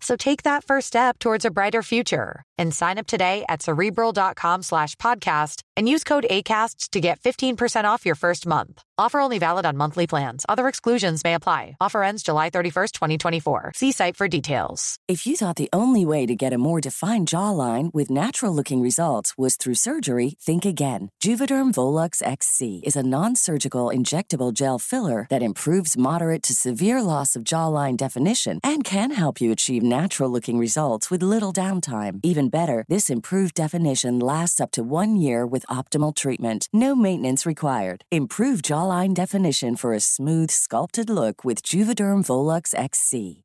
So take that first step towards a brighter future and sign up today at cerebral.com slash podcast and use code ACasts to get 15% off your first month. Offer only valid on monthly plans. Other exclusions may apply. Offer ends July 31st, 2024. See site for details. If you thought the only way to get a more defined jawline with natural looking results was through surgery, think again. Juvederm Volux XC is a non surgical injectable gel filler that improves moderate to severe loss of jawline definition and can help you achieve natural looking results with little downtime. Even better, this improved definition lasts up to one year with optimal treatment. No maintenance required. Improve jawline definition for a smooth, sculpted look with Juvederm Volux XC.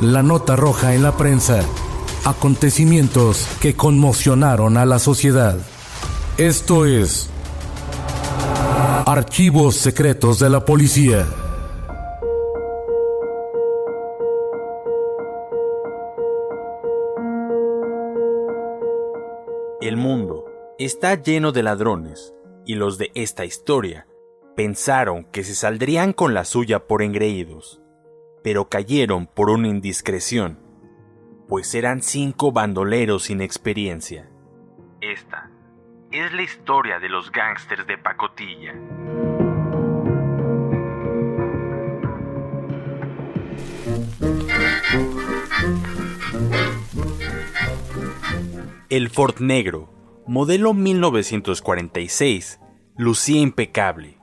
La nota roja en la prensa. Acontecimientos que conmocionaron a la sociedad. Esto es Archivos Secretos de la Policía. El mundo está lleno de ladrones y los de esta historia pensaron que se saldrían con la suya por engreídos, pero cayeron por una indiscreción, pues eran cinco bandoleros sin experiencia. Esta es la historia de los gángsters de pacotilla. El Ford Negro, modelo 1946, lucía impecable.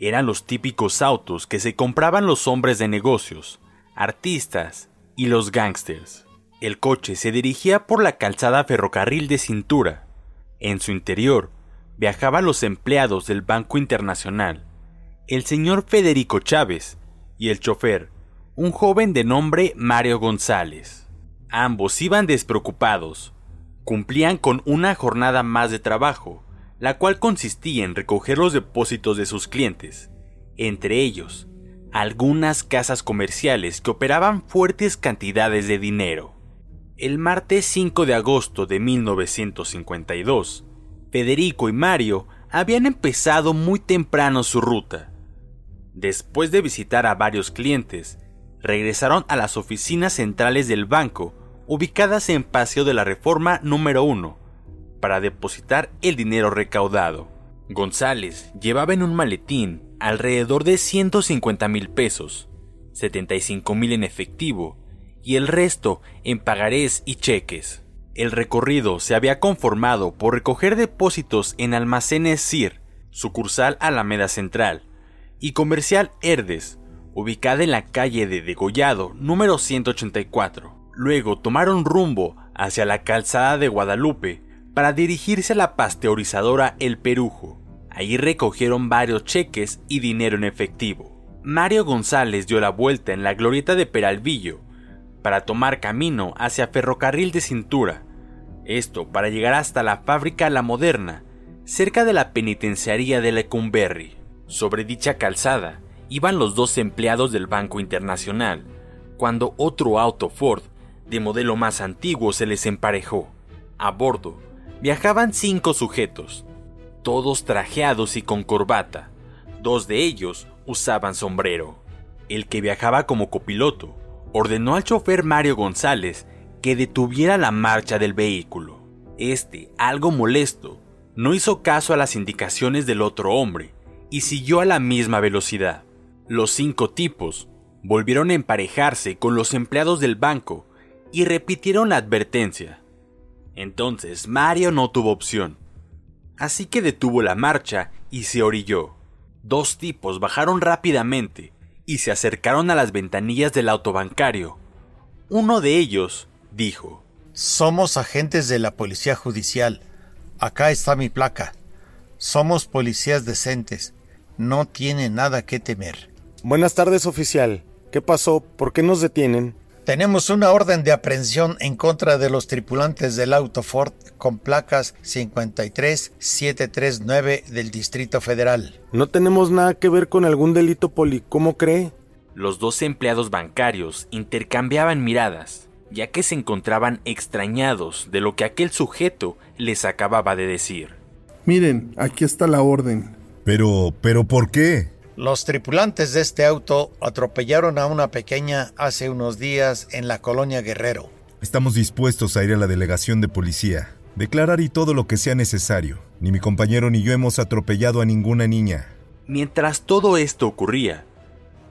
Eran los típicos autos que se compraban los hombres de negocios, artistas y los gángsters. El coche se dirigía por la calzada ferrocarril de cintura. En su interior viajaban los empleados del Banco Internacional, el señor Federico Chávez y el chofer, un joven de nombre Mario González. Ambos iban despreocupados, cumplían con una jornada más de trabajo, la cual consistía en recoger los depósitos de sus clientes, entre ellos algunas casas comerciales que operaban fuertes cantidades de dinero. El martes 5 de agosto de 1952, Federico y Mario habían empezado muy temprano su ruta. Después de visitar a varios clientes, regresaron a las oficinas centrales del banco ubicadas en Paseo de la Reforma número 1, para depositar el dinero recaudado. González llevaba en un maletín alrededor de 150 mil pesos, 75 mil en efectivo y el resto en pagarés y cheques. El recorrido se había conformado por recoger depósitos en almacenes CIR, sucursal Alameda Central, y comercial Herdes, ubicada en la calle de Degollado número 184. Luego tomaron rumbo hacia la calzada de Guadalupe para dirigirse a la pasteurizadora El Perujo. Ahí recogieron varios cheques y dinero en efectivo. Mario González dio la vuelta en la glorieta de Peralvillo para tomar camino hacia Ferrocarril de Cintura. Esto para llegar hasta la fábrica La Moderna, cerca de la penitenciaría de Lecumberri. Sobre dicha calzada iban los dos empleados del Banco Internacional, cuando otro auto Ford de modelo más antiguo se les emparejó. A bordo viajaban cinco sujetos, todos trajeados y con corbata. Dos de ellos usaban sombrero. el que viajaba como copiloto, ordenó al chofer Mario González que detuviera la marcha del vehículo. Este, algo molesto, no hizo caso a las indicaciones del otro hombre y siguió a la misma velocidad. Los cinco tipos volvieron a emparejarse con los empleados del banco y repitieron la advertencia. Entonces Mario no tuvo opción, así que detuvo la marcha y se orilló. Dos tipos bajaron rápidamente y se acercaron a las ventanillas del autobancario. Uno de ellos dijo, Somos agentes de la Policía Judicial. Acá está mi placa. Somos policías decentes. No tiene nada que temer. Buenas tardes, oficial. ¿Qué pasó? ¿Por qué nos detienen? Tenemos una orden de aprehensión en contra de los tripulantes del auto Ford con placas 53739 del Distrito Federal. No tenemos nada que ver con algún delito poli. ¿Cómo cree? Los dos empleados bancarios intercambiaban miradas, ya que se encontraban extrañados de lo que aquel sujeto les acababa de decir. Miren, aquí está la orden. Pero, pero ¿por qué? Los tripulantes de este auto atropellaron a una pequeña hace unos días en la colonia Guerrero. Estamos dispuestos a ir a la delegación de policía, declarar y todo lo que sea necesario. Ni mi compañero ni yo hemos atropellado a ninguna niña. Mientras todo esto ocurría,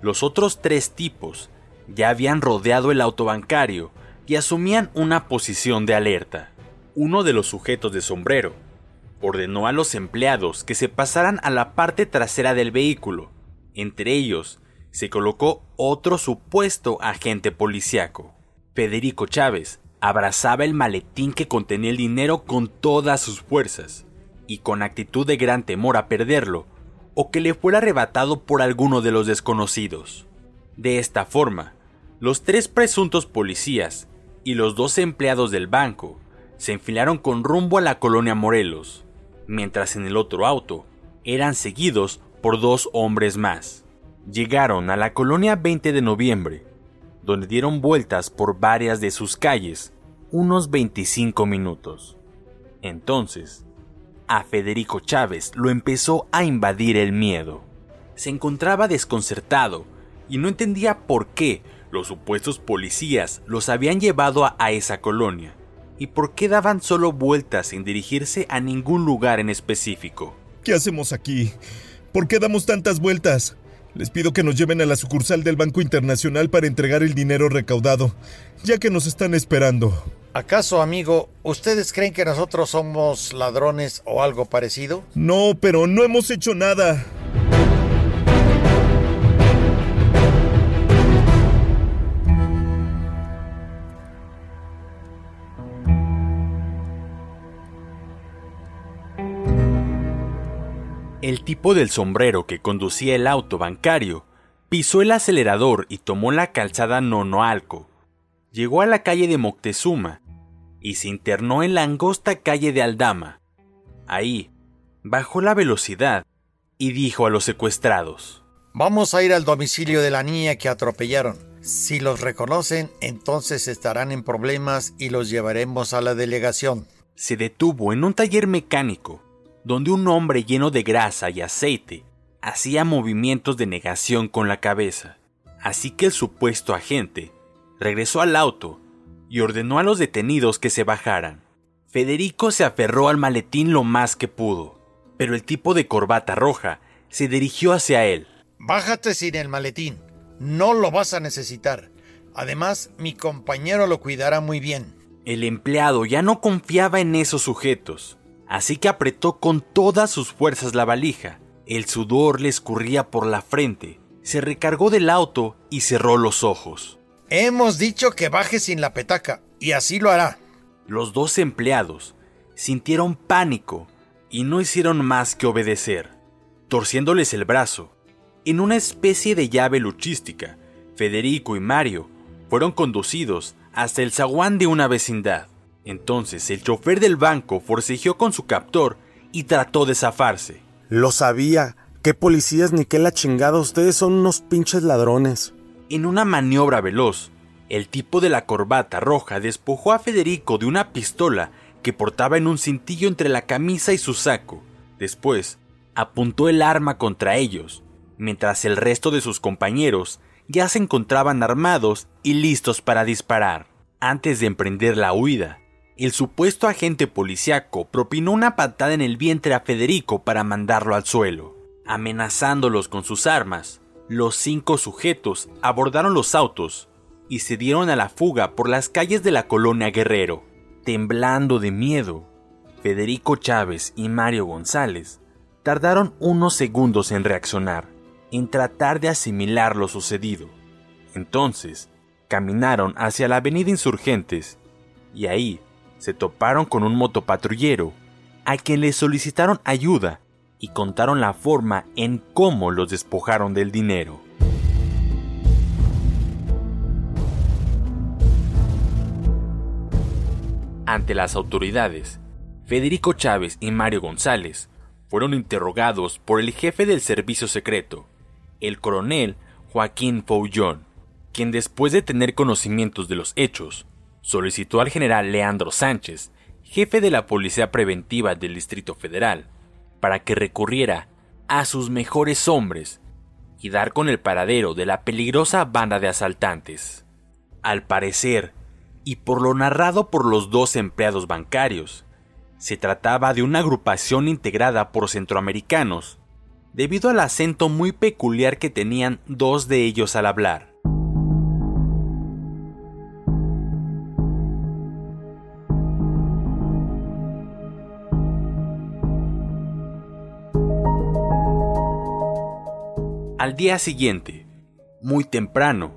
los otros tres tipos ya habían rodeado el autobancario y asumían una posición de alerta. Uno de los sujetos de sombrero ordenó a los empleados que se pasaran a la parte trasera del vehículo. Entre ellos se colocó otro supuesto agente policiaco. Federico Chávez abrazaba el maletín que contenía el dinero con todas sus fuerzas, y con actitud de gran temor a perderlo, o que le fuera arrebatado por alguno de los desconocidos. De esta forma, los tres presuntos policías y los dos empleados del banco se enfilaron con rumbo a la colonia Morelos, mientras en el otro auto eran seguidos por dos hombres más. Llegaron a la colonia 20 de noviembre, donde dieron vueltas por varias de sus calles, unos 25 minutos. Entonces, a Federico Chávez lo empezó a invadir el miedo. Se encontraba desconcertado y no entendía por qué los supuestos policías los habían llevado a, a esa colonia y por qué daban solo vueltas sin dirigirse a ningún lugar en específico. ¿Qué hacemos aquí? ¿Por qué damos tantas vueltas? Les pido que nos lleven a la sucursal del Banco Internacional para entregar el dinero recaudado, ya que nos están esperando. ¿Acaso, amigo, ustedes creen que nosotros somos ladrones o algo parecido? No, pero no hemos hecho nada. El tipo del sombrero que conducía el auto bancario pisó el acelerador y tomó la calzada Nonoalco. Llegó a la calle de Moctezuma y se internó en la angosta calle de Aldama. Ahí, bajó la velocidad y dijo a los secuestrados: Vamos a ir al domicilio de la niña que atropellaron. Si los reconocen, entonces estarán en problemas y los llevaremos a la delegación. Se detuvo en un taller mecánico donde un hombre lleno de grasa y aceite hacía movimientos de negación con la cabeza. Así que el supuesto agente regresó al auto y ordenó a los detenidos que se bajaran. Federico se aferró al maletín lo más que pudo, pero el tipo de corbata roja se dirigió hacia él. Bájate sin el maletín. No lo vas a necesitar. Además, mi compañero lo cuidará muy bien. El empleado ya no confiaba en esos sujetos así que apretó con todas sus fuerzas la valija. El sudor le escurría por la frente, se recargó del auto y cerró los ojos. Hemos dicho que baje sin la petaca, y así lo hará. Los dos empleados sintieron pánico y no hicieron más que obedecer, torciéndoles el brazo. En una especie de llave luchística, Federico y Mario fueron conducidos hasta el zaguán de una vecindad. Entonces el chofer del banco forcejeó con su captor y trató de zafarse. Lo sabía. ¿Qué policías ni qué la chingada? Ustedes son unos pinches ladrones. En una maniobra veloz, el tipo de la corbata roja despojó a Federico de una pistola que portaba en un cintillo entre la camisa y su saco. Después, apuntó el arma contra ellos, mientras el resto de sus compañeros ya se encontraban armados y listos para disparar. Antes de emprender la huida, el supuesto agente policíaco propinó una patada en el vientre a Federico para mandarlo al suelo. Amenazándolos con sus armas, los cinco sujetos abordaron los autos y se dieron a la fuga por las calles de la colonia Guerrero. Temblando de miedo, Federico Chávez y Mario González tardaron unos segundos en reaccionar, en tratar de asimilar lo sucedido. Entonces, caminaron hacia la avenida Insurgentes y ahí se toparon con un motopatrullero a quien le solicitaron ayuda y contaron la forma en cómo los despojaron del dinero. Ante las autoridades, Federico Chávez y Mario González fueron interrogados por el jefe del servicio secreto, el coronel Joaquín Foullón, quien después de tener conocimientos de los hechos, solicitó al general Leandro Sánchez, jefe de la Policía Preventiva del Distrito Federal, para que recurriera a sus mejores hombres y dar con el paradero de la peligrosa banda de asaltantes. Al parecer, y por lo narrado por los dos empleados bancarios, se trataba de una agrupación integrada por centroamericanos, debido al acento muy peculiar que tenían dos de ellos al hablar. Al día siguiente, muy temprano,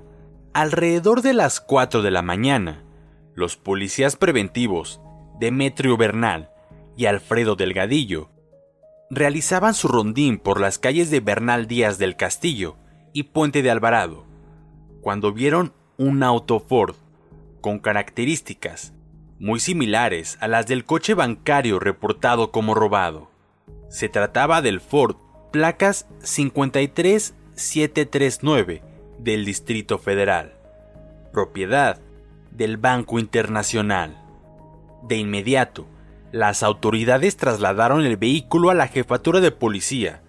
alrededor de las 4 de la mañana, los policías preventivos, Demetrio Bernal y Alfredo Delgadillo, realizaban su rondín por las calles de Bernal Díaz del Castillo y Puente de Alvarado, cuando vieron un auto Ford con características muy similares a las del coche bancario reportado como robado. Se trataba del Ford placas 53739 del Distrito Federal, propiedad del Banco Internacional. De inmediato, las autoridades trasladaron el vehículo a la jefatura de policía,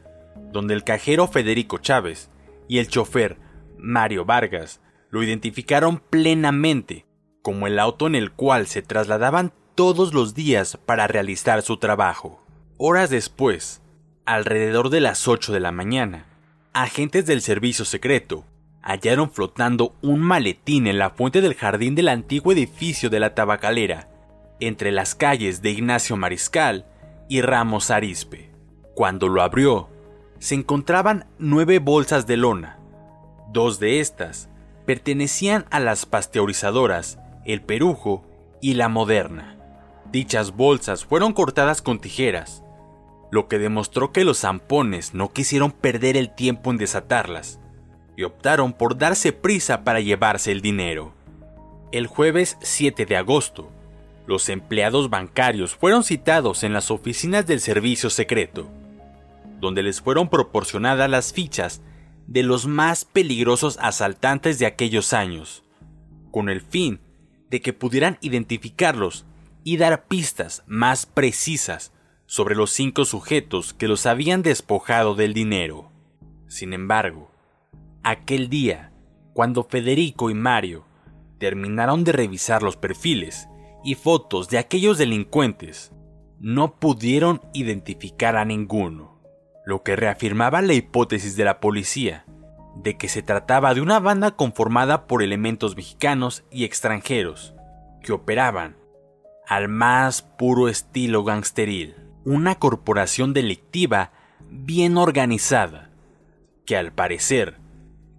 donde el cajero Federico Chávez y el chofer Mario Vargas lo identificaron plenamente como el auto en el cual se trasladaban todos los días para realizar su trabajo. Horas después, Alrededor de las 8 de la mañana, agentes del servicio secreto hallaron flotando un maletín en la fuente del jardín del antiguo edificio de la tabacalera, entre las calles de Ignacio Mariscal y Ramos Arispe. Cuando lo abrió, se encontraban nueve bolsas de lona. Dos de estas pertenecían a las pasteurizadoras El Perujo y La Moderna. Dichas bolsas fueron cortadas con tijeras lo que demostró que los zampones no quisieron perder el tiempo en desatarlas y optaron por darse prisa para llevarse el dinero. El jueves 7 de agosto, los empleados bancarios fueron citados en las oficinas del servicio secreto, donde les fueron proporcionadas las fichas de los más peligrosos asaltantes de aquellos años, con el fin de que pudieran identificarlos y dar pistas más precisas sobre los cinco sujetos que los habían despojado del dinero. Sin embargo, aquel día, cuando Federico y Mario terminaron de revisar los perfiles y fotos de aquellos delincuentes, no pudieron identificar a ninguno, lo que reafirmaba la hipótesis de la policía de que se trataba de una banda conformada por elementos mexicanos y extranjeros que operaban al más puro estilo gangsteril una corporación delictiva bien organizada, que al parecer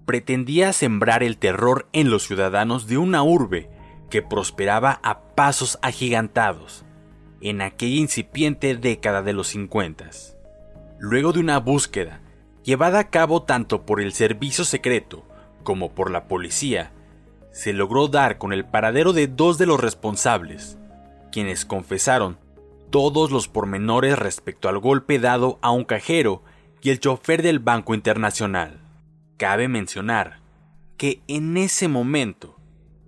pretendía sembrar el terror en los ciudadanos de una urbe que prosperaba a pasos agigantados en aquella incipiente década de los 50. Luego de una búsqueda llevada a cabo tanto por el servicio secreto como por la policía, se logró dar con el paradero de dos de los responsables, quienes confesaron todos los pormenores respecto al golpe dado a un cajero y el chofer del Banco Internacional. Cabe mencionar que en ese momento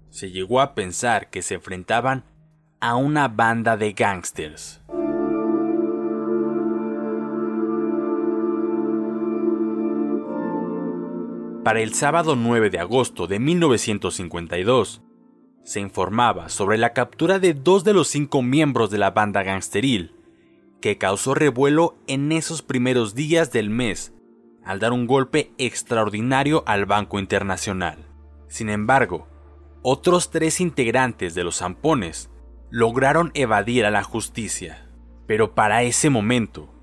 se llegó a pensar que se enfrentaban a una banda de gángsters. Para el sábado 9 de agosto de 1952, se informaba sobre la captura de dos de los cinco miembros de la banda gangsteril, que causó revuelo en esos primeros días del mes al dar un golpe extraordinario al Banco Internacional. Sin embargo, otros tres integrantes de los zampones lograron evadir a la justicia. Pero para ese momento,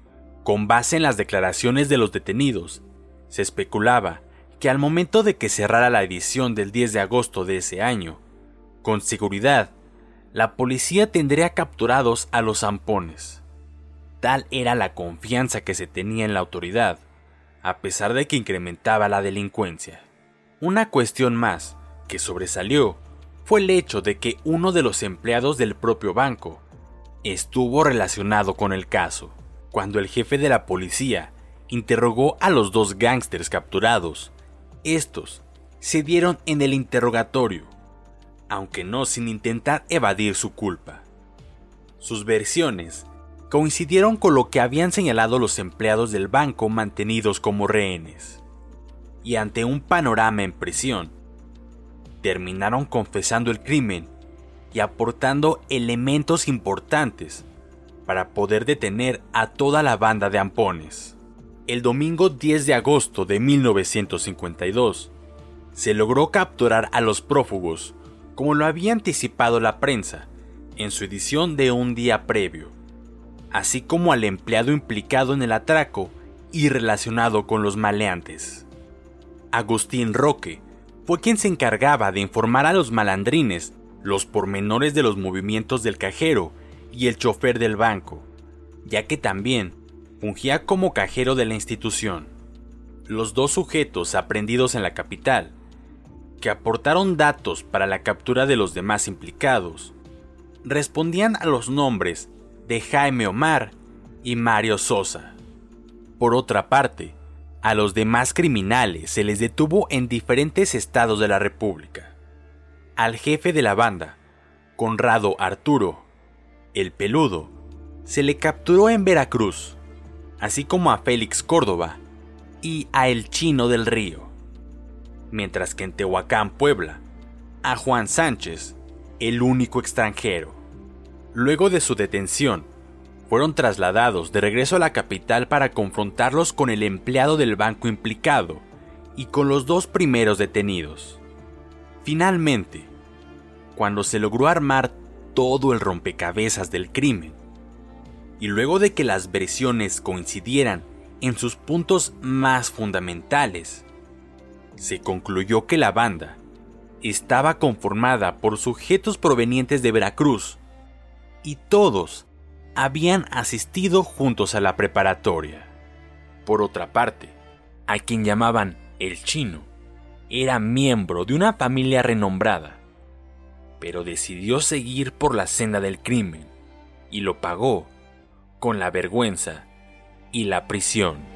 con base en las declaraciones de los detenidos, se especulaba que al momento de que cerrara la edición del 10 de agosto de ese año, con seguridad, la policía tendría capturados a los zampones. Tal era la confianza que se tenía en la autoridad, a pesar de que incrementaba la delincuencia. Una cuestión más que sobresalió fue el hecho de que uno de los empleados del propio banco estuvo relacionado con el caso. Cuando el jefe de la policía interrogó a los dos gángsters capturados, estos se dieron en el interrogatorio, aunque no sin intentar evadir su culpa. Sus versiones coincidieron con lo que habían señalado los empleados del banco mantenidos como rehenes. Y ante un panorama en prisión, terminaron confesando el crimen y aportando elementos importantes para poder detener a toda la banda de ampones el domingo 10 de agosto de 1952, se logró capturar a los prófugos, como lo había anticipado la prensa en su edición de un día previo, así como al empleado implicado en el atraco y relacionado con los maleantes. Agustín Roque fue quien se encargaba de informar a los malandrines los pormenores de los movimientos del cajero y el chofer del banco, ya que también fungía como cajero de la institución. Los dos sujetos aprendidos en la capital, que aportaron datos para la captura de los demás implicados, respondían a los nombres de Jaime Omar y Mario Sosa. Por otra parte, a los demás criminales se les detuvo en diferentes estados de la República. Al jefe de la banda, Conrado Arturo, el peludo, se le capturó en Veracruz así como a Félix Córdoba y a El Chino del Río, mientras que en Tehuacán, Puebla, a Juan Sánchez, el único extranjero. Luego de su detención, fueron trasladados de regreso a la capital para confrontarlos con el empleado del banco implicado y con los dos primeros detenidos. Finalmente, cuando se logró armar todo el rompecabezas del crimen, y luego de que las versiones coincidieran en sus puntos más fundamentales, se concluyó que la banda estaba conformada por sujetos provenientes de Veracruz y todos habían asistido juntos a la preparatoria. Por otra parte, a quien llamaban el chino, era miembro de una familia renombrada, pero decidió seguir por la senda del crimen y lo pagó con la vergüenza y la prisión.